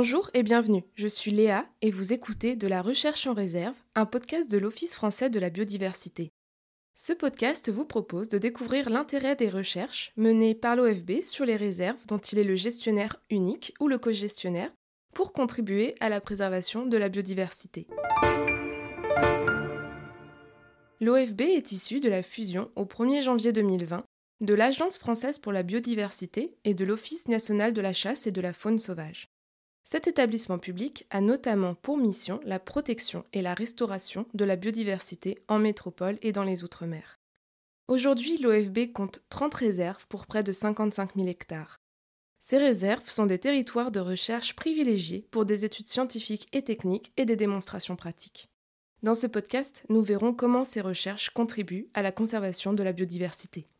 Bonjour et bienvenue, je suis Léa et vous écoutez De la recherche en réserve, un podcast de l'Office français de la biodiversité. Ce podcast vous propose de découvrir l'intérêt des recherches menées par l'OFB sur les réserves dont il est le gestionnaire unique ou le co-gestionnaire pour contribuer à la préservation de la biodiversité. L'OFB est issu de la fusion au 1er janvier 2020 de l'Agence française pour la biodiversité et de l'Office national de la chasse et de la faune sauvage. Cet établissement public a notamment pour mission la protection et la restauration de la biodiversité en métropole et dans les Outre-mer. Aujourd'hui, l'OFB compte 30 réserves pour près de 55 000 hectares. Ces réserves sont des territoires de recherche privilégiés pour des études scientifiques et techniques et des démonstrations pratiques. Dans ce podcast, nous verrons comment ces recherches contribuent à la conservation de la biodiversité.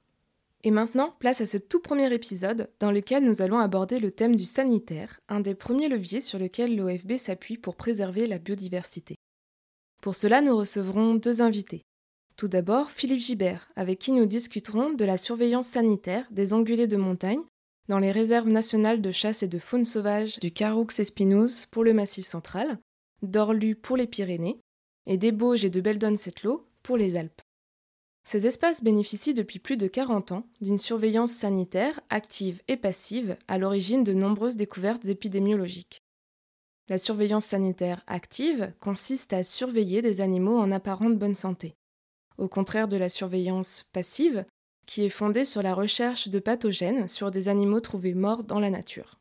Et maintenant, place à ce tout premier épisode dans lequel nous allons aborder le thème du sanitaire, un des premiers leviers sur lequel l'OFB s'appuie pour préserver la biodiversité. Pour cela, nous recevrons deux invités. Tout d'abord, Philippe Gibert, avec qui nous discuterons de la surveillance sanitaire des ongulés de montagne dans les réserves nationales de chasse et de faune sauvage du Caroux espinouse pour le Massif central, d'Orlu pour les Pyrénées et des Bauges et de Beldon-Setlo pour les Alpes. Ces espaces bénéficient depuis plus de 40 ans d'une surveillance sanitaire active et passive à l'origine de nombreuses découvertes épidémiologiques. La surveillance sanitaire active consiste à surveiller des animaux en apparente bonne santé, au contraire de la surveillance passive qui est fondée sur la recherche de pathogènes sur des animaux trouvés morts dans la nature.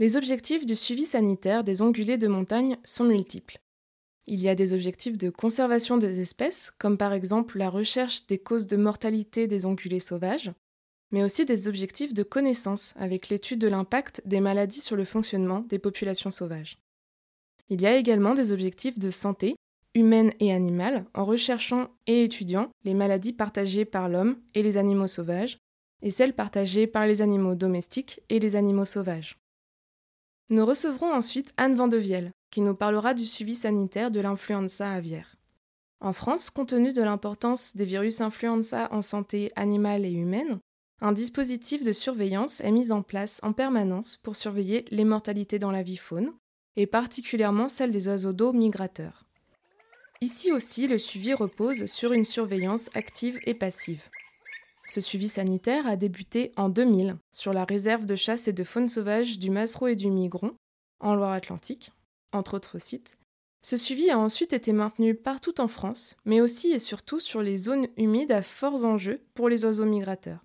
Les objectifs du suivi sanitaire des ongulés de montagne sont multiples. Il y a des objectifs de conservation des espèces, comme par exemple la recherche des causes de mortalité des ongulés sauvages, mais aussi des objectifs de connaissance avec l'étude de l'impact des maladies sur le fonctionnement des populations sauvages. Il y a également des objectifs de santé, humaine et animale, en recherchant et étudiant les maladies partagées par l'homme et les animaux sauvages, et celles partagées par les animaux domestiques et les animaux sauvages. Nous recevrons ensuite Anne Vandevielle, qui nous parlera du suivi sanitaire de l'influenza aviaire. En France, compte tenu de l'importance des virus influenza en santé animale et humaine, un dispositif de surveillance est mis en place en permanence pour surveiller les mortalités dans la vie faune, et particulièrement celle des oiseaux d'eau migrateurs. Ici aussi, le suivi repose sur une surveillance active et passive. Ce suivi sanitaire a débuté en 2000 sur la réserve de chasse et de faune sauvage du Mazereau et du Migron, en Loire-Atlantique, entre autres sites. Ce suivi a ensuite été maintenu partout en France, mais aussi et surtout sur les zones humides à forts enjeux pour les oiseaux migrateurs,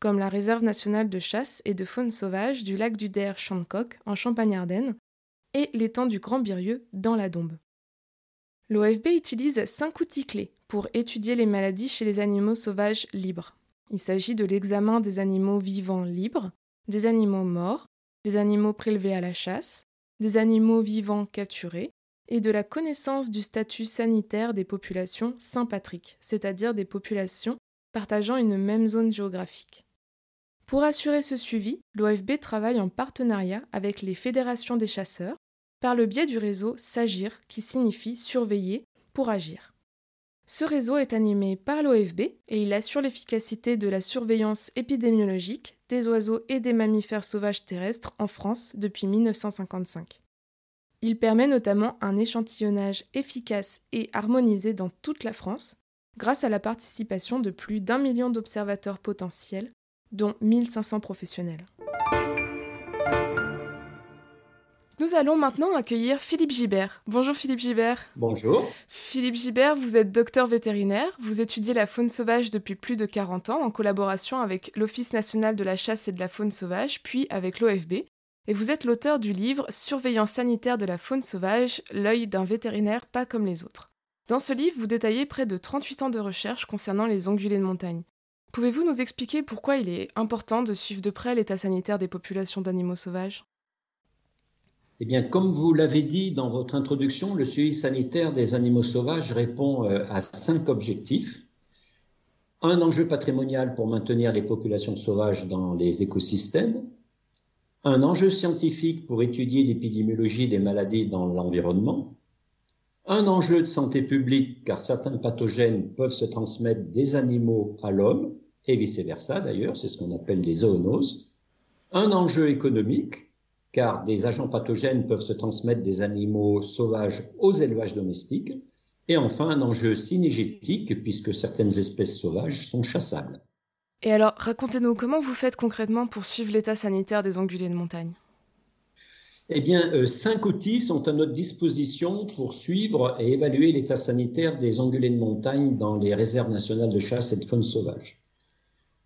comme la réserve nationale de chasse et de faune sauvage du lac du Der Chancoq en Champagne-Ardenne et l'étang du Grand Birieux dans la Dombe. L'OFB utilise cinq outils clés pour étudier les maladies chez les animaux sauvages libres. Il s'agit de l'examen des animaux vivants libres, des animaux morts, des animaux prélevés à la chasse, des animaux vivants capturés et de la connaissance du statut sanitaire des populations Saint-Patrick, c'est-à-dire des populations partageant une même zone géographique. Pour assurer ce suivi, l'OFB travaille en partenariat avec les fédérations des chasseurs par le biais du réseau SAGIR qui signifie surveiller pour agir. Ce réseau est animé par l'OFB et il assure l'efficacité de la surveillance épidémiologique des oiseaux et des mammifères sauvages terrestres en France depuis 1955. Il permet notamment un échantillonnage efficace et harmonisé dans toute la France, grâce à la participation de plus d'un million d'observateurs potentiels, dont 1500 professionnels. Nous allons maintenant accueillir Philippe Gibert. Bonjour Philippe Gibert. Bonjour. Philippe Gibert, vous êtes docteur vétérinaire, vous étudiez la faune sauvage depuis plus de 40 ans en collaboration avec l'Office national de la chasse et de la faune sauvage, puis avec l'OFB. Et vous êtes l'auteur du livre Surveillance sanitaire de la faune sauvage, l'œil d'un vétérinaire pas comme les autres. Dans ce livre, vous détaillez près de 38 ans de recherche concernant les ongulés de montagne. Pouvez-vous nous expliquer pourquoi il est important de suivre de près l'état sanitaire des populations d'animaux sauvages? Eh bien, comme vous l'avez dit dans votre introduction, le suivi sanitaire des animaux sauvages répond euh, à cinq objectifs. Un enjeu patrimonial pour maintenir les populations sauvages dans les écosystèmes, un enjeu scientifique pour étudier l'épidémiologie des maladies dans l'environnement, un enjeu de santé publique car certains pathogènes peuvent se transmettre des animaux à l'homme et vice-versa d'ailleurs, c'est ce qu'on appelle des zoonoses, un enjeu économique car des agents pathogènes peuvent se transmettre des animaux sauvages aux élevages domestiques. Et enfin, un enjeu synergétique, puisque certaines espèces sauvages sont chassables. Et alors, racontez-nous comment vous faites concrètement pour suivre l'état sanitaire des ongulés de montagne? Eh bien, euh, cinq outils sont à notre disposition pour suivre et évaluer l'état sanitaire des ongulés de montagne dans les réserves nationales de chasse et de faune sauvage.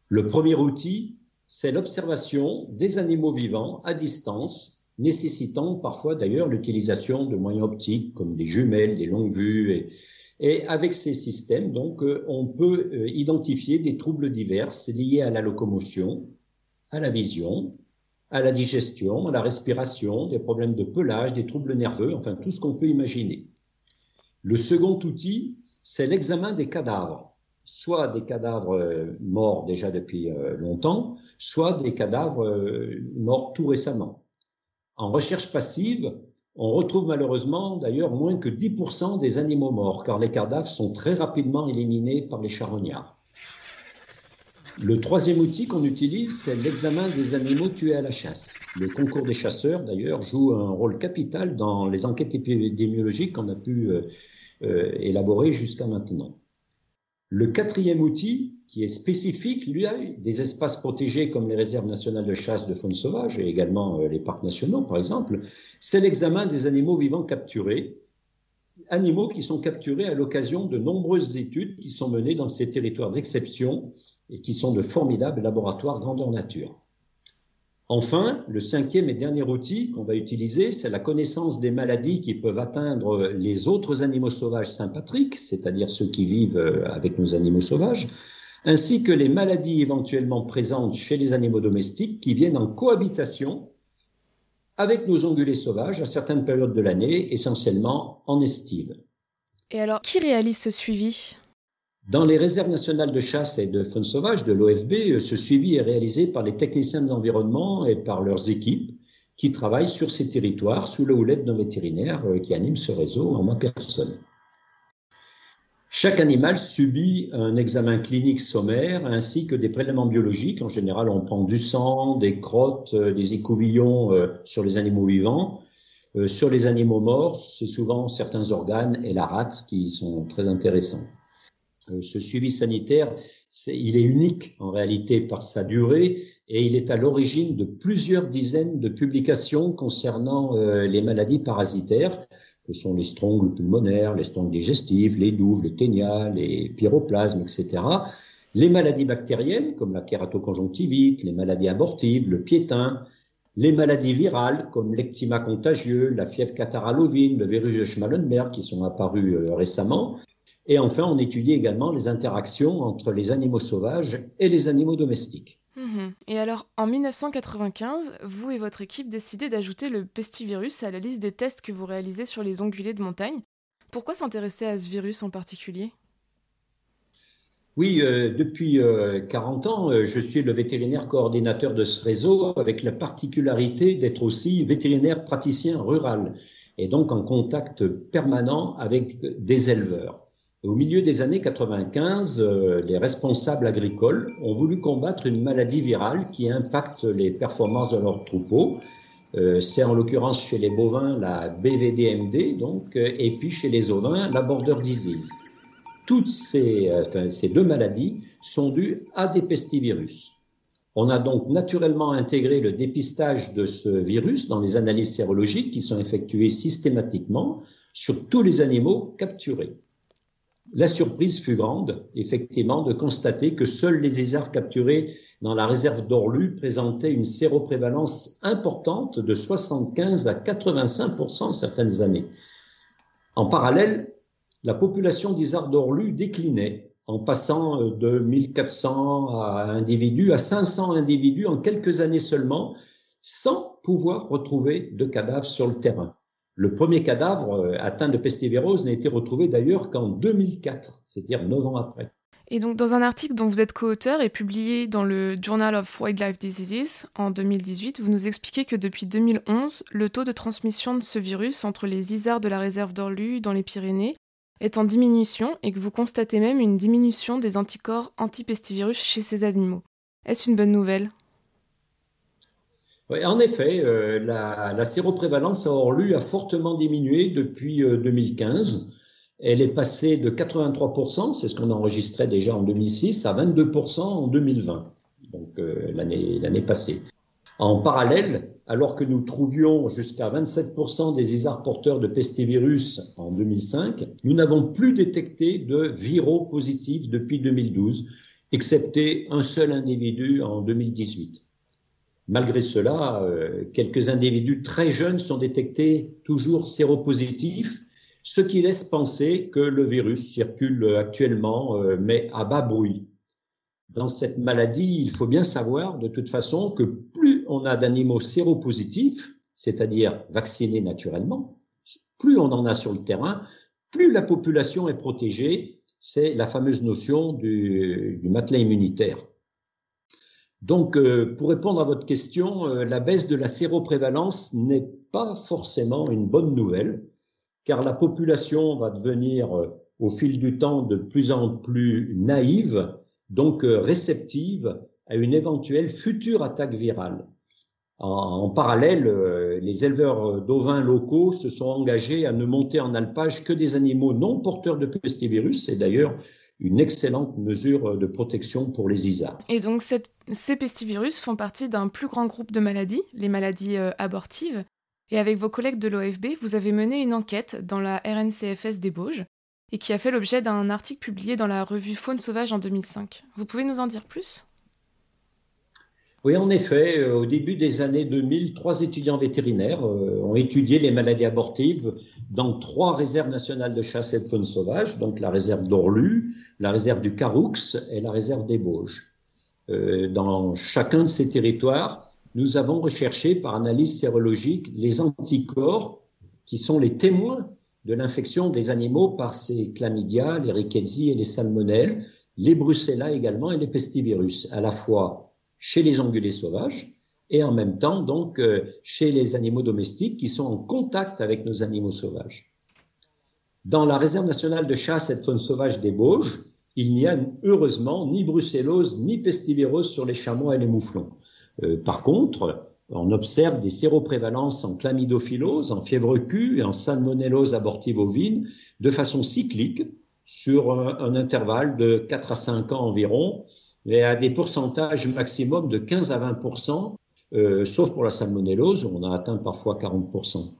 Le premier outil, c'est l'observation des animaux vivants à distance, nécessitant parfois d'ailleurs l'utilisation de moyens optiques comme des jumelles, des longues vues et, et avec ces systèmes, donc, euh, on peut euh, identifier des troubles divers liés à la locomotion, à la vision, à la digestion, à la respiration, des problèmes de pelage, des troubles nerveux, enfin tout ce qu'on peut imaginer. Le second outil, c'est l'examen des cadavres, soit des cadavres euh, morts déjà depuis longtemps, soit des cadavres morts tout récemment. En recherche passive, on retrouve malheureusement d'ailleurs moins que 10% des animaux morts, car les cadavres sont très rapidement éliminés par les charognards. Le troisième outil qu'on utilise, c'est l'examen des animaux tués à la chasse. Le concours des chasseurs, d'ailleurs, joue un rôle capital dans les enquêtes épidémiologiques qu'on a pu euh, euh, élaborer jusqu'à maintenant. Le quatrième outil, qui est spécifique, lui, des espaces protégés comme les réserves nationales de chasse de faune sauvage et également euh, les parcs nationaux, par exemple, c'est l'examen des animaux vivants capturés, animaux qui sont capturés à l'occasion de nombreuses études qui sont menées dans ces territoires d'exception et qui sont de formidables laboratoires grandeur nature. Enfin, le cinquième et dernier outil qu'on va utiliser, c'est la connaissance des maladies qui peuvent atteindre les autres animaux sauvages sympatriques, c'est-à-dire ceux qui vivent euh, avec nos animaux sauvages, ainsi que les maladies éventuellement présentes chez les animaux domestiques qui viennent en cohabitation avec nos ongulés sauvages à certaines périodes de l'année, essentiellement en estive. Et alors, qui réalise ce suivi? Dans les réserves nationales de chasse et de faune sauvage de l'OFB, euh, ce suivi est réalisé par les techniciens de l'environnement et par leurs équipes qui travaillent sur ces territoires sous la houlette d'un vétérinaire euh, qui anime ce réseau en ma personne. Chaque animal subit un examen clinique sommaire ainsi que des prélèvements biologiques. En général, on prend du sang, des crottes, euh, des écouvillons sur les animaux vivants. Sur les animaux morts, c'est souvent certains organes et la rate qui sont très intéressants. Euh, ce suivi sanitaire, il est unique en réalité par sa durée et il est à l'origine de plusieurs dizaines de publications concernant euh, les maladies parasitaires, que sont les strongles pulmonaires, les strongles digestives, les douves, le ténia, les pyroplasmes, etc. Les maladies bactériennes, comme la kératoconjonctivite, les maladies abortives, le piétin, les maladies virales, comme l'ectima contagieux, la fièvre catarrhale ovine, le virus de Schmallenberg, qui sont apparus euh, récemment, et enfin, on étudie également les interactions entre les animaux sauvages et les animaux domestiques. Mhm. Et alors, en 1995, vous et votre équipe décidez d'ajouter le pestivirus à la liste des tests que vous réalisez sur les ongulés de montagne. Pourquoi s'intéresser à ce virus en particulier? Oui, euh, depuis 40 euh, ans, euh, je suis le vétérinaire coordinateur de ce réseau avec la particularité d'être aussi vétérinaire praticien rural et donc en contact permanent avec des éleveurs. Au milieu des années 95, euh, les responsables agricoles ont voulu combattre une maladie virale qui impacte les performances de leurs troupeaux. Euh, c'est en l'occurrence chez les bovins la BVDMD, donc, euh, et puis chez les ovins la border disease. Toutes ces, ces deux maladies sont dues à des pestivirus. On a donc naturellement intégré le dépistage de ce virus dans les analyses sérologiques qui sont effectuées systématiquement sur tous les animaux capturés. La surprise fut grande, effectivement, de constater que seuls les isards capturés dans la réserve d'Orlu présentaient une séroprévalence importante de 75 à 85% certaines années. En parallèle, la population d'isards d'Orlu déclinait en passant de 1400 individus à 500 individus en quelques années seulement, sans pouvoir retrouver de cadavres sur le terrain. Le premier cadavre euh, atteint de pestivirose n'a été retrouvé d'ailleurs qu'en 2004, c'est-à-dire neuf ans après. Et donc, dans un article dont vous êtes co-auteur et publié dans le Journal of Wildlife Diseases en 2018, vous nous expliquez que depuis 2011, le taux de transmission de ce virus entre les isards de la réserve d'Orlu dans les Pyrénées est en diminution et que vous constatez même une diminution des anticorps anti-pestivirus chez ces animaux. Est-ce une bonne nouvelle? En effet, la, la, séroprévalence à Orlu a fortement diminué depuis 2015. Elle est passée de 83%, c'est ce qu'on enregistrait déjà en 2006, à 22% en 2020, donc l'année passée. En parallèle, alors que nous trouvions jusqu'à 27% des isards porteurs de pestivirus en 2005, nous n'avons plus détecté de viraux positifs depuis 2012, excepté un seul individu en 2018. Malgré cela, euh, quelques individus très jeunes sont détectés toujours séropositifs, ce qui laisse penser que le virus circule actuellement, euh, mais à bas bruit dans cette maladie, il faut bien savoir de toute façon que plus on a d'animaux séropositifs, c'est-à-dire vaccinés naturellement, plus on en a sur le terrain, plus la population est protégée. C'est la fameuse notion du, matelas immunitaire. Donc, euh, pour répondre à votre question, euh, la baisse de la séroprévalence n'est pas forcément une bonne nouvelle, car la population va devenir, euh, au fil du temps, de plus en plus naïve donc réceptive à une éventuelle future attaque virale. En, parallèle, les éleveurs d'ovins locaux se sont engagés à ne monter en alpage que des animaux non porteurs de pestivirus. C'est d'ailleurs une excellente mesure de protection pour les isards. Et donc ces pestivirus font partie d'un plus grand groupe de maladies, les maladies euh, abortives. Et avec vos collègues de l'OFB, vous avez mené une enquête dans la RNCFS des Bauges et qui a fait l'objet d'un article publié dans la revue Faune sauvage en 2005. Vous pouvez nous en dire plus? Oui, en effet, euh, au début des années 2000, trois étudiants vétérinaires euh, ont étudié les maladies abortives dans trois réserves nationales de chasse et de faune sauvage, donc la réserve d'Orlu, la réserve du Caroux et la réserve des Bauges. Euh, dans chacun de ces territoires, nous avons recherché par analyse sérologique les anticorps qui sont les témoins de l'infection des animaux par ces chlamydia, les rickettsia et les salmonelles, les brucella également et les pestivirus, à la fois chez les ongulés sauvages et en même temps donc euh, chez les animaux domestiques qui sont en contact avec nos animaux sauvages. Dans la réserve nationale de chasse et de faune sauvage des Bauges, il n'y a heureusement ni brucellose ni pestivirose sur les chamois et les mouflons. Euh, par contre, on observe des séroprévalences en chlamydophilose, en fièvre Q et en salmonellose abortive ovine de façon cyclique sur un, intervalle de 4 à 5 ans environ, et à des pourcentages maximum de 15 à 20% euh, sauf pour la salmonellose, on a atteint parfois 40%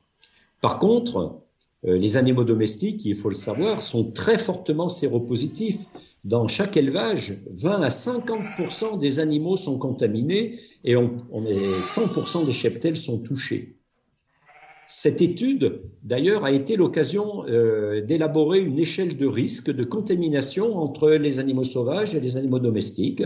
Par contre, euh, les animaux domestiques, il faut le savoir, sont très fortement séropositifs. Dans chaque élevage, 20 à 50% des animaux sont contaminés et on, est 100 des cheptels sont touchés. Cette étude, d'ailleurs, a été l'occasion euh, d'élaborer une échelle de risque de contamination entre les animaux sauvages et les animaux domestiques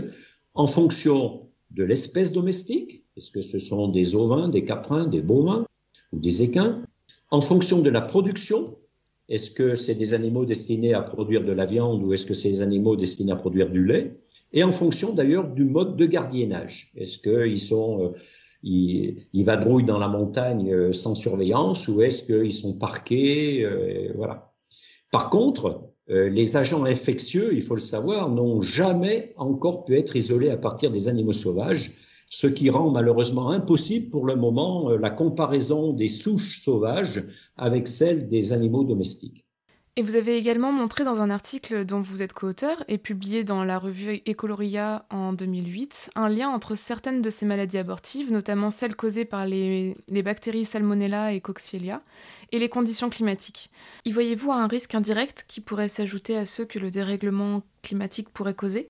en fonction de l'espèce domestique, est-ce que ce sont des ovins, des caprins, des bovins ou des équins, en fonction de la production, est-ce que c'est des animaux destinés à produire de la viande ou est-ce que c'est des animaux destinés à produire du lait? Et en fonction d'ailleurs du mode de gardiennage. Est-ce qu'ils sont, euh, ils, ils, vadrouillent dans la montagne euh, sans surveillance ou est-ce qu'ils sont parqués euh, Voilà. Par contre, les agents infectieux, il faut le savoir, n'ont jamais encore pu être isolés à partir des animaux sauvages ce qui rend malheureusement impossible pour le moment euh, la comparaison des souches sauvages avec celles des animaux domestiques. Et vous avez également montré dans un article dont vous êtes co-auteur et publié dans la revue Ecoloria en 2008 un lien entre certaines de ces maladies abortives, notamment celles causées par les, bactéries Salmonella et Coxiella, et les conditions climatiques. Y voyez-vous un risque indirect qui pourrait s'ajouter à ceux que le dérèglement climatique pourrait causer?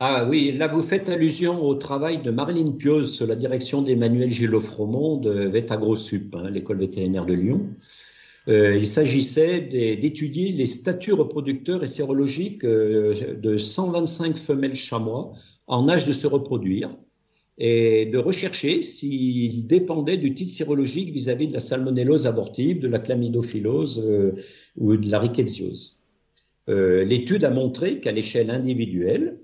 Ah oui, là vous faites allusion au travail de Marilyn Pioz sous la direction d'Emmanuel Gillot-Fromont de VetagroSup, hein, l'école vétérinaire de Lyon. Euh, il s'agissait d'étudier les statuts reproducteurs et sérologiques euh, de 125 femelles chamois en âge de se reproduire et de rechercher s'ils dépendaient du titre sérologique vis-à-vis de la salmonellose abortive, de la chlamydophilose euh, ou de la rickettsiose. L'étude a montré qu'à l'échelle individuelle,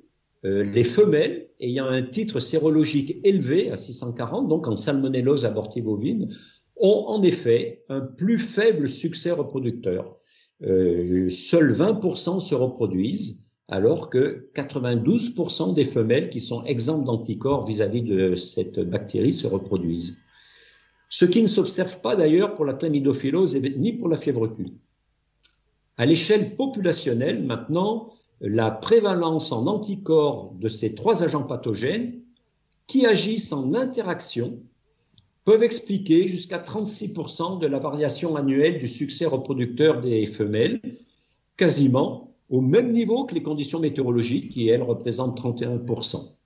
euh, les femelles ayant un titre sérologique élevé à 640, donc en salmonellose abortive bovine, ont en effet un plus faible succès reproducteur. Euh, seuls 20% se reproduisent, alors que 92% des femelles qui sont exemptes d'anticorps vis-à-vis de cette bactérie se reproduisent. Ce qui ne s'observe pas d'ailleurs pour la chlamydophilose ni pour la fièvre Q. À l'échelle populationnelle, maintenant, la prévalence en anticorps de ces trois agents pathogènes qui agissent en interaction peuvent expliquer jusqu'à 36% de la variation annuelle du succès reproducteur des femelles, quasiment au même niveau que les conditions météorologiques qui, elles, représentent 31%.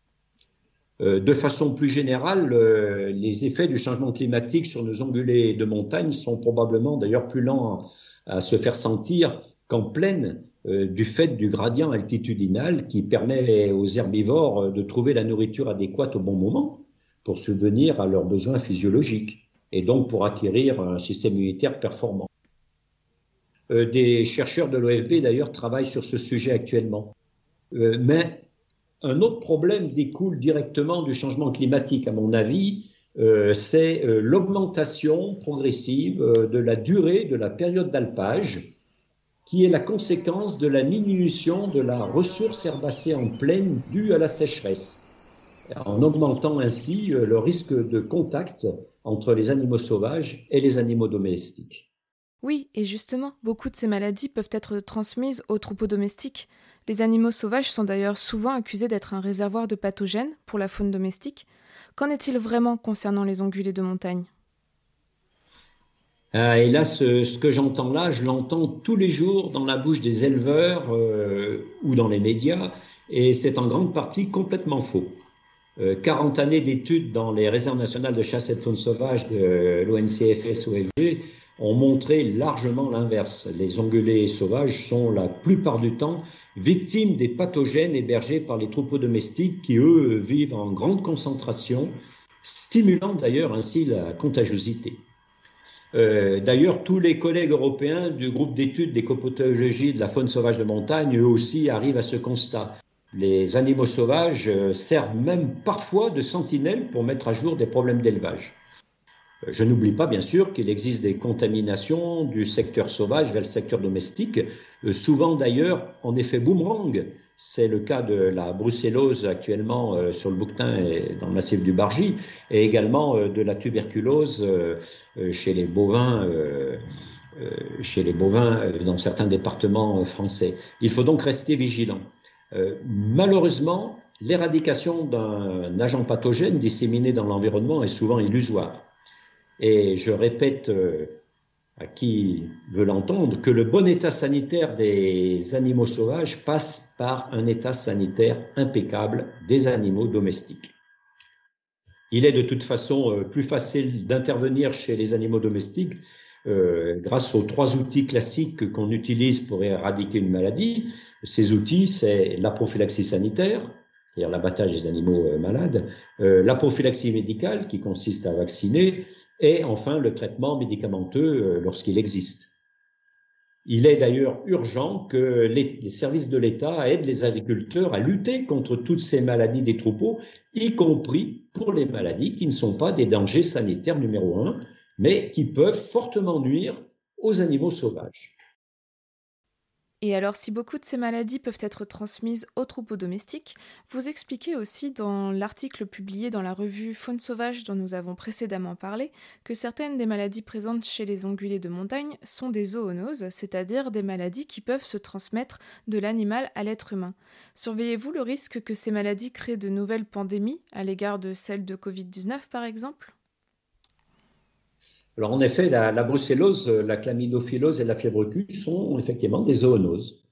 Euh, de façon plus générale, euh, les effets du changement climatique sur nos ongulés de montagne sont probablement d'ailleurs plus lents à se faire sentir qu'en plaine euh, du fait du gradient altitudinal qui permet aux herbivores de trouver la nourriture adéquate au bon moment pour subvenir à leurs besoins physiologiques et donc pour acquérir un système immunitaire performant. Euh, des chercheurs de l'OFB d'ailleurs travaillent sur ce sujet actuellement. Euh, mais un autre problème découle directement du changement climatique, à mon avis, euh, c'est l'augmentation progressive de la durée de la période d'alpage, qui est la conséquence de la diminution de la ressource herbacée en plaine due à la sécheresse en augmentant ainsi euh, le risque de contact entre les animaux sauvages et les animaux domestiques. Oui, et justement, beaucoup de ces maladies peuvent être transmises aux troupeaux domestiques. Les animaux sauvages sont d'ailleurs souvent accusés d'être un réservoir de pathogènes pour la faune domestique. Qu'en est-il vraiment concernant les ongulés de montagne? Ah, Et là, ce, que j'entends là, je l'entends tous les jours dans la bouche des éleveurs euh, ou dans les médias, et c'est en grande partie complètement faux. 40 euh, années d'études dans les réserves nationales de chasse et de faune sauvage de l'ONCFS-OFG ont montré largement l'inverse. Les ongulés sauvages sont la plupart du temps victimes des pathogènes hébergés par les troupeaux domestiques qui, eux, vivent en grande concentration, stimulant d'ailleurs ainsi la contagiosité. Euh, d'ailleurs, tous les collègues européens du groupe d'études d'écopatologie de la faune sauvage de montagne, eux aussi, arrivent à ce constat. Les animaux sauvages euh, servent même parfois de sentinelles pour mettre à jour des problèmes d'élevage. Euh, je n'oublie pas, bien sûr, qu'il existe des contaminations du secteur sauvage vers le secteur domestique, euh, souvent d'ailleurs en effet boomerang. C'est le cas de la brucellose actuellement sur le bouquetin et dans le massif du Bargy, et également de la tuberculose chez les bovins. chez les bovins dans certains départements français. Il faut donc rester vigilant. Euh, malheureusement, l'éradication d'un agent pathogène disséminé dans l'environnement est souvent illusoire. Et je répète euh, à qui veut l'entendre que le bon état sanitaire des animaux sauvages passe par un état sanitaire impeccable des animaux domestiques. Il est de toute façon euh, plus facile d'intervenir chez les animaux domestiques grâce aux trois outils classiques qu'on utilise pour éradiquer une maladie, ces outils, c'est la prophylaxie sanitaire, c'est-à-dire l'abattage des animaux euh, malades, euh, la prophylaxie médicale qui consiste à vacciner, et enfin le traitement médicamenteux euh, lorsqu'il existe. Il est d'ailleurs urgent que les, services de l'État aident les agriculteurs à lutter contre toutes ces maladies des troupeaux, y compris pour les maladies qui ne sont pas des dangers sanitaires numéro un, mais qui peuvent fortement nuire aux animaux sauvages. Et alors, si beaucoup de ces maladies peuvent être transmises aux troupeaux domestiques, vous expliquez aussi dans l'article publié dans la revue Faune sauvage dont nous avons précédemment parlé que certaines des maladies présentes chez les ongulés de montagne sont des zoonoses, c'est-à-dire des maladies qui peuvent se transmettre de l'animal à l'être humain. Surveillez-vous le risque que ces maladies créent de nouvelles pandémies à l'égard de celles de Covid-19 par exemple? Alors en effet, la, brucellose, la chlamydophilose et la fièvre Q sont effectivement des zoonoses.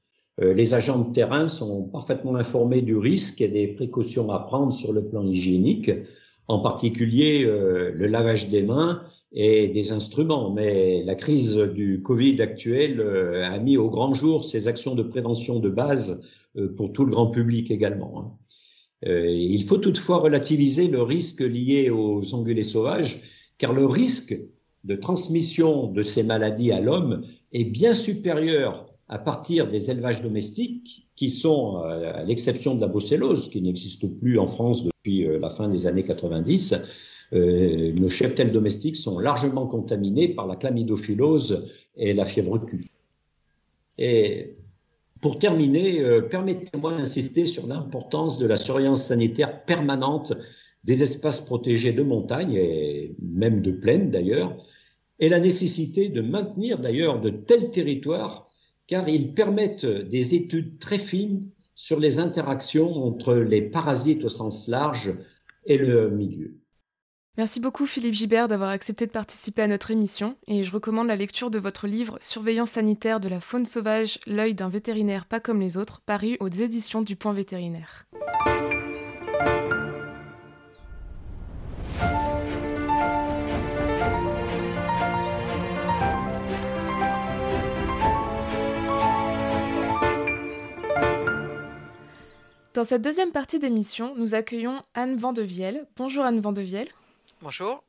Euh, les agents de terrain sont parfaitement informés du risque et des précautions à prendre sur le plan hygiénique, en particulier euh, le lavage des mains et des instruments. Mais la crise du Covid actuelle euh, a mis au grand jour ces actions de prévention de base pour tout le grand public également. Hein. il faut toutefois relativiser le risque lié aux ongulés sauvages, car le risque de transmission de ces maladies à l'homme est bien supérieur à partir des élevages domestiques qui sont, euh, à l'exception de la brucellose, qui n'existe plus en France depuis euh, la fin des années 90, euh, nos cheptels domestiques sont largement contaminés par la chlamydophilose et la fièvre Q. Et Pour terminer, permettez-moi d'insister sur l'importance de la surveillance sanitaire permanente des espaces protégés de montagne et même de plaine d'ailleurs, et la nécessité de maintenir d'ailleurs de tels territoires car ils permettent des études très fines sur les interactions entre les parasites au sens large et le milieu. Merci beaucoup Philippe Gibert d'avoir accepté de participer à notre émission et je recommande la lecture de votre livre Surveillance sanitaire de la faune sauvage, l'œil d'un vétérinaire pas comme les autres, paru aux éditions du Point vétérinaire. Dans cette deuxième partie d'émission, nous accueillons Anne Vandevielle. Bonjour Anne Vandevielle. Bonjour.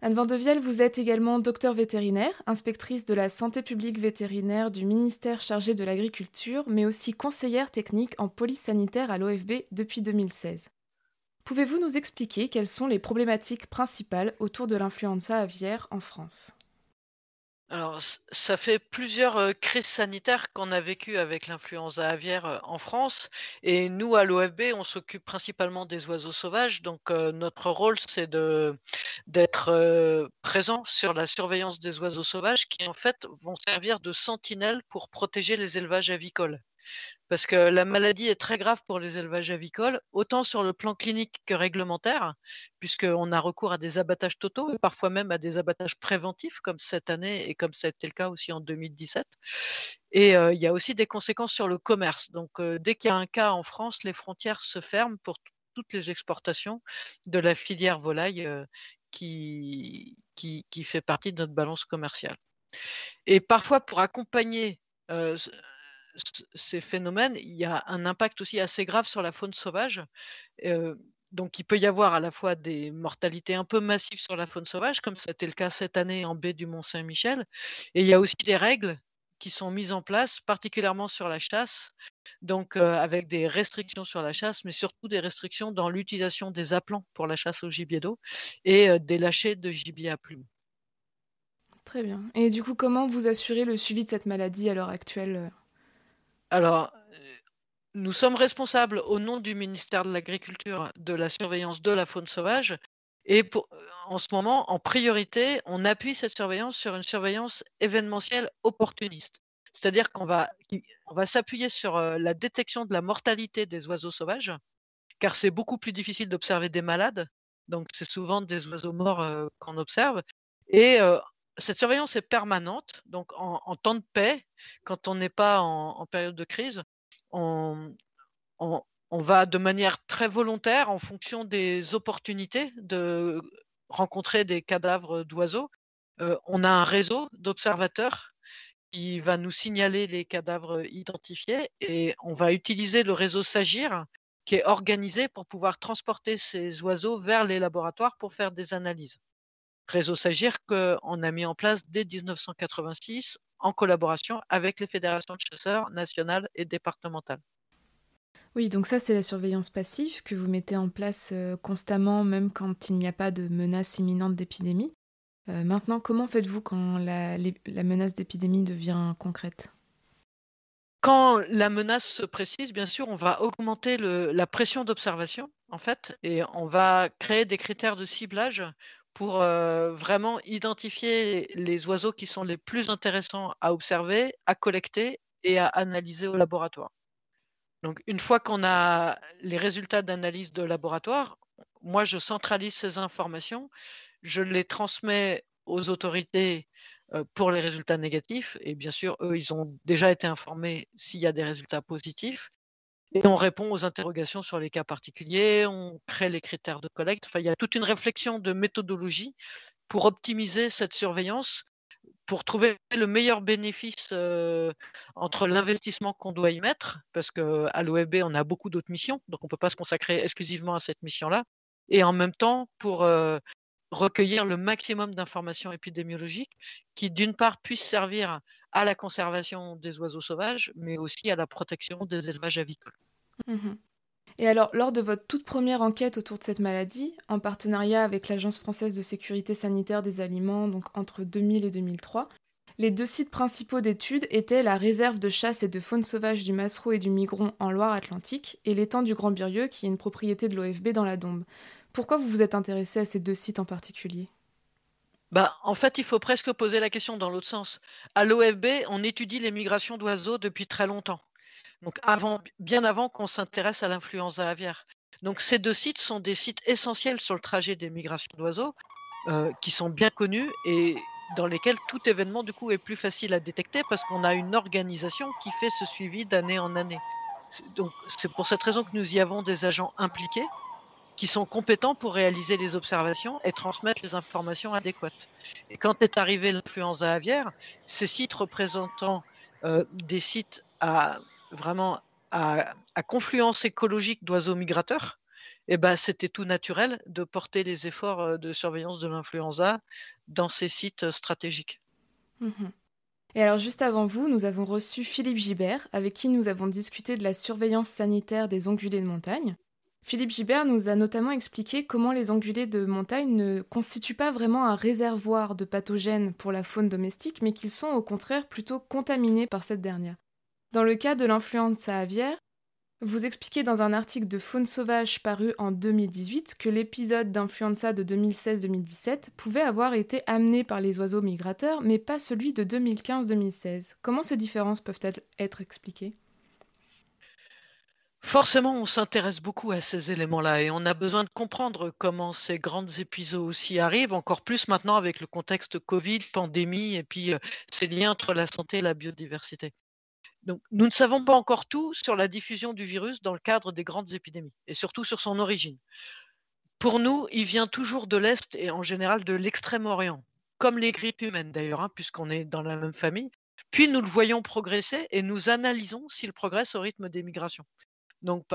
Anne Vandevielle, vous êtes également docteur vétérinaire, inspectrice de la santé publique vétérinaire du ministère chargé de l'agriculture, mais aussi conseillère technique en police sanitaire à l'OFB depuis 2016. Pouvez-vous nous expliquer quelles sont les problématiques principales autour de l'influenza aviaire en France? Alors, ça fait plusieurs crises sanitaires qu'on a vécues avec l'influenza aviaire en France. Et nous, à l'OFB, on s'occupe principalement des oiseaux sauvages. Donc, notre rôle, c'est d'être présent sur la surveillance des oiseaux sauvages qui, en fait, vont servir de sentinelles pour protéger les élevages avicoles parce que la maladie est très grave pour les élevages avicoles, autant sur le plan clinique que réglementaire, puisqu'on a recours à des abattages totaux et parfois même à des abattages préventifs, comme cette année et comme ça a été le cas aussi en 2017. Et il y a aussi des conséquences sur le commerce. Donc, dès qu'il y a un cas en France, les frontières se ferment pour toutes les exportations de la filière volaille qui, qui, qui, fait partie de notre balance commerciale. Et parfois, pour accompagner ces phénomènes, il y a un impact aussi assez grave sur la faune sauvage. donc, il peut y avoir à la fois des mortalités un peu massives sur la faune sauvage, comme c'était le cas cette année en baie du Mont-Saint-Michel. Et il y a aussi des règles qui sont mises en place, particulièrement sur la chasse, donc avec des restrictions sur la chasse, mais surtout des restrictions dans l'utilisation des appelants pour la chasse au gibier d'eau et des lâchers de gibier à plumes. Très bien. Et du coup, comment vous assurez le suivi de cette maladie à l'heure actuelle alors, nous sommes responsables au nom du ministère de l'Agriculture de la surveillance de la faune sauvage. Et en ce moment, en priorité, on appuie cette surveillance sur une surveillance événementielle opportuniste. C'est-à-dire qu'on va, s'appuyer sur la détection de la mortalité des oiseaux sauvages, car c'est beaucoup plus difficile d'observer des malades. Donc, c'est souvent des oiseaux morts qu'on observe. Et cette surveillance est permanente, donc en, temps de paix, quand on n'est pas en, période de crise, on, va de manière très volontaire, en fonction des opportunités de rencontrer des cadavres d'oiseaux, euh, on a un réseau d'observateurs qui va nous signaler les cadavres identifiés et on va utiliser le réseau SAGIR qui est organisé pour pouvoir transporter ces oiseaux vers les laboratoires pour faire des analyses réseau Sagir qu'on a mis en place dès 1986 en collaboration avec les fédérations de chasseurs nationales et départementales. Oui, donc ça c'est la surveillance passive que vous mettez en place euh, constamment, même quand il n'y a pas de menace imminente d'épidémie. Euh, maintenant, comment faites-vous quand la, menace d'épidémie devient concrète? Quand la menace se précise, bien sûr, on va augmenter la pression d'observation, en fait, et on va créer des critères de ciblage pour vraiment identifier les oiseaux qui sont les plus intéressants à observer, à collecter et à analyser au laboratoire. Donc, une fois qu'on a les résultats d'analyse de laboratoire, moi, je centralise ces informations, je les transmets aux autorités pour les résultats négatifs. Et bien sûr, eux, ils ont déjà été informés s'il y a des résultats positifs. Et on répond aux interrogations sur les cas particuliers, on crée les critères de collecte. Enfin, il y a toute une réflexion de méthodologie pour optimiser cette surveillance, pour trouver le meilleur bénéfice euh, entre l'investissement qu'on doit y mettre, parce qu'à l'OEB, on a beaucoup d'autres missions, donc on ne peut pas se consacrer exclusivement à cette mission-là, et en même temps pour euh, recueillir le maximum d'informations épidémiologiques qui, d'une part, puissent servir à la conservation des oiseaux sauvages, mais aussi à la protection des élevages avicoles. Mhm. Et alors, lors de votre toute première enquête autour de cette maladie, en partenariat avec l'Agence française de sécurité sanitaire des aliments, donc entre 2000 et 2003, Les deux sites principaux d'études étaient la réserve de chasse et de faune sauvage du Massereau et du Migron en Loire-Atlantique et l'étang du Grand Burieux qui est une propriété de l'OFB dans la Dombe. Pourquoi vous vous êtes intéressé à ces deux sites en particulier? Bah, en fait, il faut presque poser la question dans l'autre sens. À l'OFB, on étudie les migrations d'oiseaux depuis très longtemps. Donc bien avant qu'on s'intéresse à l'influenza aviaire. Donc ces deux sites sont des sites essentiels sur le trajet des migrations d'oiseaux, euh, qui sont bien connus et dans lesquels tout événement du coup est plus facile à détecter parce qu'on a une organisation qui fait ce suivi d'année en année. Donc c'est pour cette raison que nous y avons des agents impliqués qui sont compétents pour réaliser les observations et transmettre les informations adéquates. Et quand est arrivée l'influenza aviaire, ces sites représentant euh, des sites à vraiment à, confluence écologique d'oiseaux migrateurs, eh ben, c'était tout naturel de porter les efforts de surveillance de l'influenza dans ces sites stratégiques. Mhm. Et alors juste avant vous, nous avons reçu Philippe Gibert, avec qui nous avons discuté de la surveillance sanitaire des ongulés de montagne. Philippe Gibert nous a notamment expliqué comment les ongulés de montagne ne constituent pas vraiment un réservoir de pathogènes pour la faune domestique, mais qu'ils sont au contraire plutôt contaminés par cette dernière. Dans le cas de l'influenza aviaire, vous expliquez dans un article de Faune sauvage paru en 2018 que l'épisode d'influenza de 2016-2017 pouvait avoir été amené par les oiseaux migrateurs, mais pas celui de 2015-2016. Comment ces différences peuvent-elles être expliquées? Forcément, on s'intéresse beaucoup à ces éléments-là et on a besoin de comprendre comment ces grandes épisodes aussi arrivent, encore plus maintenant avec le contexte Covid, pandémie et puis euh, ces liens entre la santé et la biodiversité. Nous ne savons pas encore tout sur la diffusion du virus dans le cadre des grandes épidémies et surtout sur son origine. Pour nous, il vient toujours de l'Est et en général de l'Extrême-Orient, comme les grippes humaines d'ailleurs, hein, puisqu'on est dans la même famille. Puis nous le voyons progresser et nous analysons s'il progresse au rythme des migrations. Donc,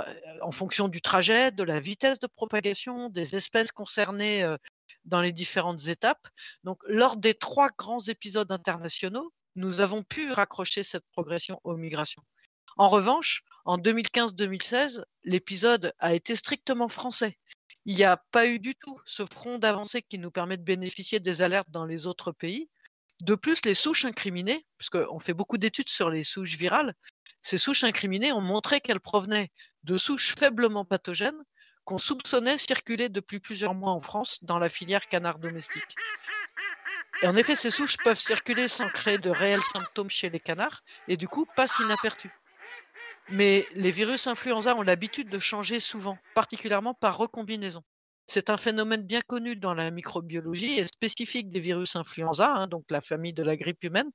en fonction du trajet, de la vitesse de propagation, des espèces concernées euh, dans les différentes étapes. Donc, lors des trois grands épisodes internationaux, nous avons pu raccrocher cette progression aux migrations. En revanche, en 2015-2016, l'épisode a été strictement français. Il n'y a pas eu du tout ce front d'avancée qui nous permet de bénéficier des alertes dans les autres pays. De plus, les souches incriminées, puisqu'on fait beaucoup d'études sur les souches virales, ces souches incriminées ont montré qu'elles provenaient de souches faiblement pathogènes qu'on soupçonnait circuler depuis plusieurs mois en France dans la filière canard domestique. En effet, ces souches peuvent circuler sans créer de réels symptômes chez les canards et du coup passent inaperçus. Mais les virus influenza ont l'habitude de changer souvent, particulièrement par recombinaison. C'est un phénomène bien connu dans la microbiologie et spécifique des virus influenza, hein, donc la famille de la grippe humaine.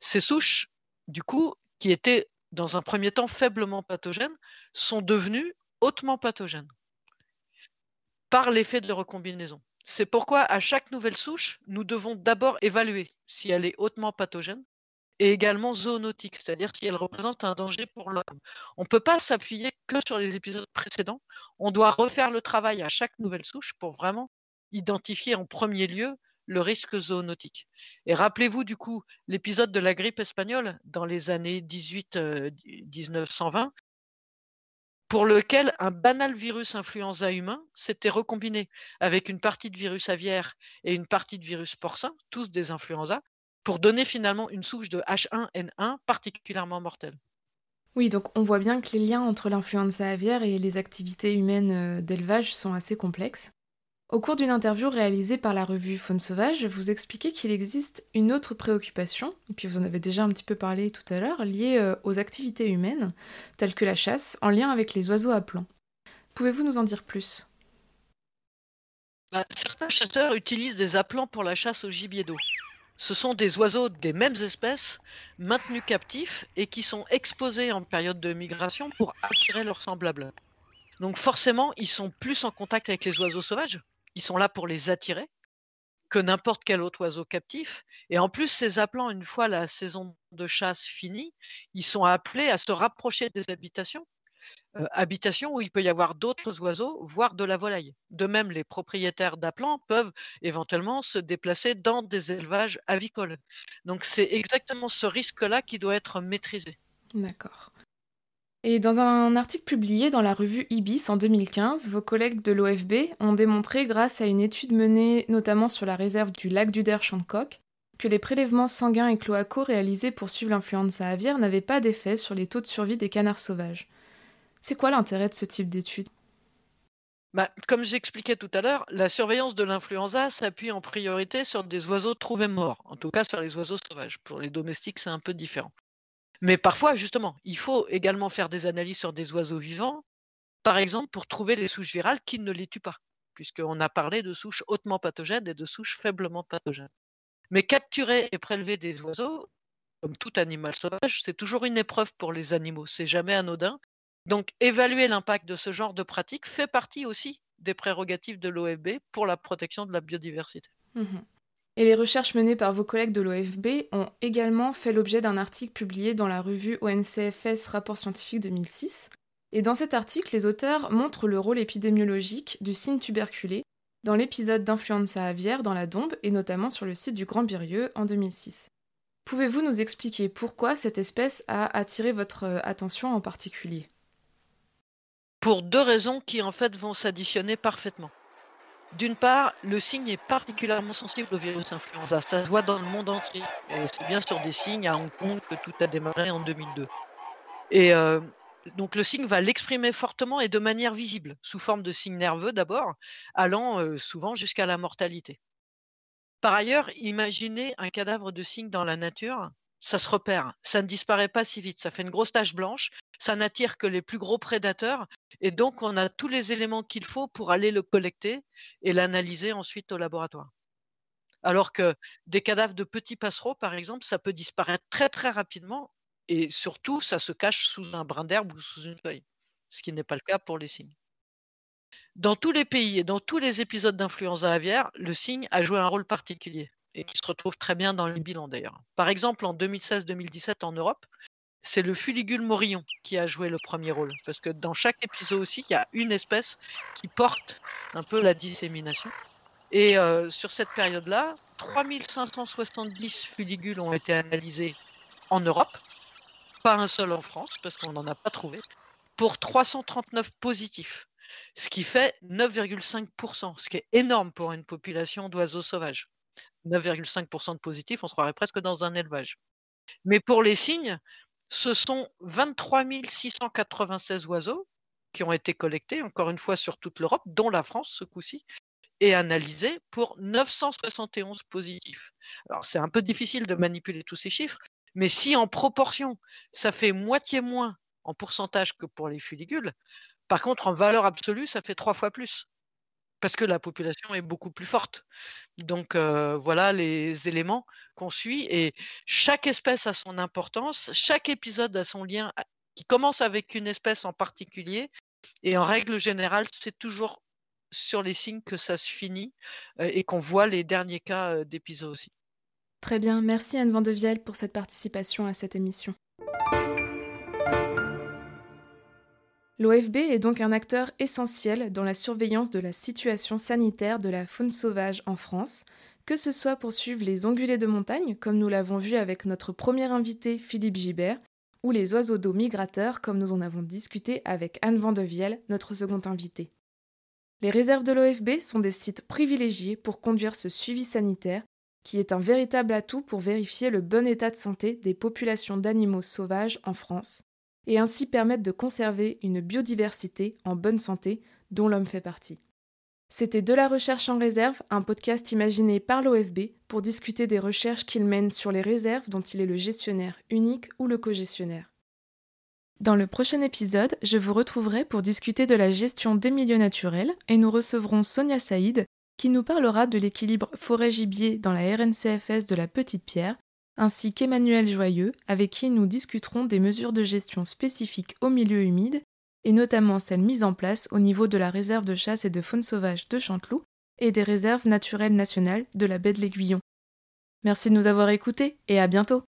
Ces souches, du coup, qui étaient dans un premier temps faiblement pathogènes, sont devenues hautement pathogènes par l'effet de recombinaison. C'est pourquoi à chaque nouvelle souche, nous devons d'abord évaluer si elle est hautement pathogène et également zoonotique, c'est-à-dire si elle représente un danger pour l'homme. On ne peut pas s'appuyer que sur les épisodes précédents, on doit refaire le travail à chaque nouvelle souche pour vraiment identifier en premier lieu le risque zoonotique. Et rappelez-vous du coup l'épisode de la grippe espagnole dans les années 18-1920, pour lequel un banal virus influenza humain s'était recombiné avec une partie de virus aviaire et une partie de virus porcin, tous des influenza, pour donner finalement une souche de H1N1 particulièrement mortelle. Oui, donc on voit bien que les liens entre l'influenza aviaire et les activités humaines euh, d'élevage sont assez complexes. Au cours d'une interview réalisée par la revue Faune Sauvage, vous expliquez qu'il existe une autre préoccupation, et puis vous en avez déjà un petit peu parlé tout à l'heure, liée euh, aux activités humaines, telles que la chasse, en lien avec les oiseaux à plomb. Pouvez-vous nous en dire plus? Bah, Certains chasseurs utilisent des appelants pour la chasse au gibier d'eau. Ce sont des oiseaux des mêmes espèces, maintenus captifs et qui sont exposés en période de migration pour attirer leurs semblables. Donc forcément, ils sont plus en contact avec les oiseaux sauvages, ils sont là pour les attirer que n'importe quel autre oiseau captif. Et en plus, ces appelants, une fois la saison de chasse finie, ils sont appelés à se rapprocher des habitations, euh, habitations où il peut y avoir d'autres oiseaux, voire de la volaille. De même, les propriétaires d'appelants peuvent éventuellement se déplacer dans des élevages avicoles. Donc c'est exactement ce risque-là qui doit être maîtrisé. D'accord. Et dans un article publié dans la revue Ibis en 2015, vos collègues de l'OFB ont démontré, grâce à une étude menée notamment sur la réserve du lac du Der Chancock, que les prélèvements sanguins et cloacaux réalisés pour suivre l'influenza aviaire n'avaient pas d'effet sur les taux de survie des canards sauvages. C'est quoi l'intérêt de ce type d'étude? Bah, comme j'expliquais tout à l'heure, la surveillance de l'influenza s'appuie en priorité sur des oiseaux trouvés morts, en tout cas sur les oiseaux sauvages. Pour les domestiques, c'est un peu différent. Mais parfois, justement, il faut également faire des analyses sur des oiseaux vivants, par exemple pour trouver les souches virales qui ne les tuent pas, puisqu'on a parlé de souches hautement pathogènes et de souches faiblement pathogènes. Mais capturer et prélever des oiseaux, comme tout animal sauvage, c'est toujours une épreuve pour les animaux, c'est jamais anodin, donc, évaluer l'impact de ce genre de pratique fait partie aussi des prérogatives de l'OFB pour la protection de la biodiversité. Mhm. Et les recherches menées par vos collègues de l'OFB ont également fait l'objet d'un article publié dans la revue ONCFS Rapport scientifique 2006. Et dans cet article, les auteurs montrent le rôle épidémiologique du cygne tuberculé dans l'épisode d'influenza aviaire dans la Dombe et notamment sur le site du Grand Birieux en 2006. Pouvez-vous nous expliquer pourquoi cette espèce a attiré votre attention en particulier? Pour deux raisons qui en fait vont s'additionner parfaitement. D'une part, le signe est particulièrement sensible au virus influenza. Ça se voit dans le monde entier. Et c'est bien sur des signes à Hong Kong que tout a démarré en 2002. Et euh, donc le signe va l'exprimer fortement et de manière visible, sous forme de signe nerveux d'abord, allant euh, souvent jusqu'à la mortalité. Par ailleurs, imaginez un cadavre de cygne dans la nature, ça se repère, ça ne disparaît pas si vite, ça fait une grosse tache blanche, ça n'attire que les plus gros prédateurs, et donc on a tous les éléments qu'il faut pour aller le collecter et l'analyser ensuite au laboratoire. Alors que des cadavres de petits passereaux, par exemple, ça peut disparaître très très rapidement, et surtout, ça se cache sous un brin d'herbe ou sous une feuille, ce qui n'est pas le cas pour les cygnes. Dans tous les pays et dans tous les épisodes d'influenza aviaire, le cygne a joué un rôle particulier et qui se retrouve très bien dans les bilans d'ailleurs. Par exemple, en 2016-2017 en Europe, c'est le fuligule morillon qui a joué le premier rôle. Parce que dans chaque épisode aussi, il y a une espèce qui porte un peu la dissémination. Et euh, sur cette période-là, 3570 fuligules ont été analysés en Europe, pas un seul en France, parce qu'on n'en a pas trouvé, pour 339 positifs, ce qui fait 9,5%, ce qui est énorme pour une population d'oiseaux sauvages. 9,5% de positifs, on se croirait presque dans un élevage. Mais pour les cygnes, ce sont 23 696 oiseaux qui ont été collectés, encore une fois sur toute l'Europe, dont la France ce coup-ci, et analysés pour 971 positifs. Alors c'est un peu difficile de manipuler tous ces chiffres, mais si en proportion, ça fait moitié moins en pourcentage que pour les fuligules, par contre en valeur absolue, ça fait trois fois plus parce que la population est beaucoup plus forte. Donc voilà les éléments qu'on suit et chaque espèce a son importance, chaque épisode a son lien qui commence avec une espèce en particulier et en règle générale, c'est toujours sur les signes que ça se finit et qu'on voit les derniers cas d'épisodes aussi. Très bien, merci Anne Vandevielle pour cette participation à cette émission. L'OFB est donc un acteur essentiel dans la surveillance de la situation sanitaire de la faune sauvage en France, que ce soit pour suivre les ongulés de montagne, comme nous l'avons vu avec notre premier invité Philippe Gibert, ou les oiseaux d'eau migrateurs, comme nous en avons discuté avec Anne Vandevielle, notre second invité. Les réserves de l'OFB sont des sites privilégiés pour conduire ce suivi sanitaire, qui est un véritable atout pour vérifier le bon état de santé des populations d'animaux sauvages en France et ainsi permettre de conserver une biodiversité en bonne santé dont l'homme fait partie. C'était De la recherche en réserve, un podcast imaginé par l'OFB pour discuter des recherches qu'il mène sur les réserves dont il est le gestionnaire unique ou le co-gestionnaire. Dans le prochain épisode, je vous retrouverai pour discuter de la gestion des milieux naturels et nous recevrons Sonia Saïd qui nous parlera de l'équilibre forêt-gibier dans la RNCFS de la Petite Pierre ainsi qu'Emmanuel Joyeux, avec qui nous discuterons des mesures de gestion spécifiques au milieu humide, et notamment celles mises en place au niveau de la réserve de chasse et de faune sauvage de Chanteloup et des réserves naturelles nationales de la baie de l'Aiguillon. Merci de nous avoir écoutés et à bientôt!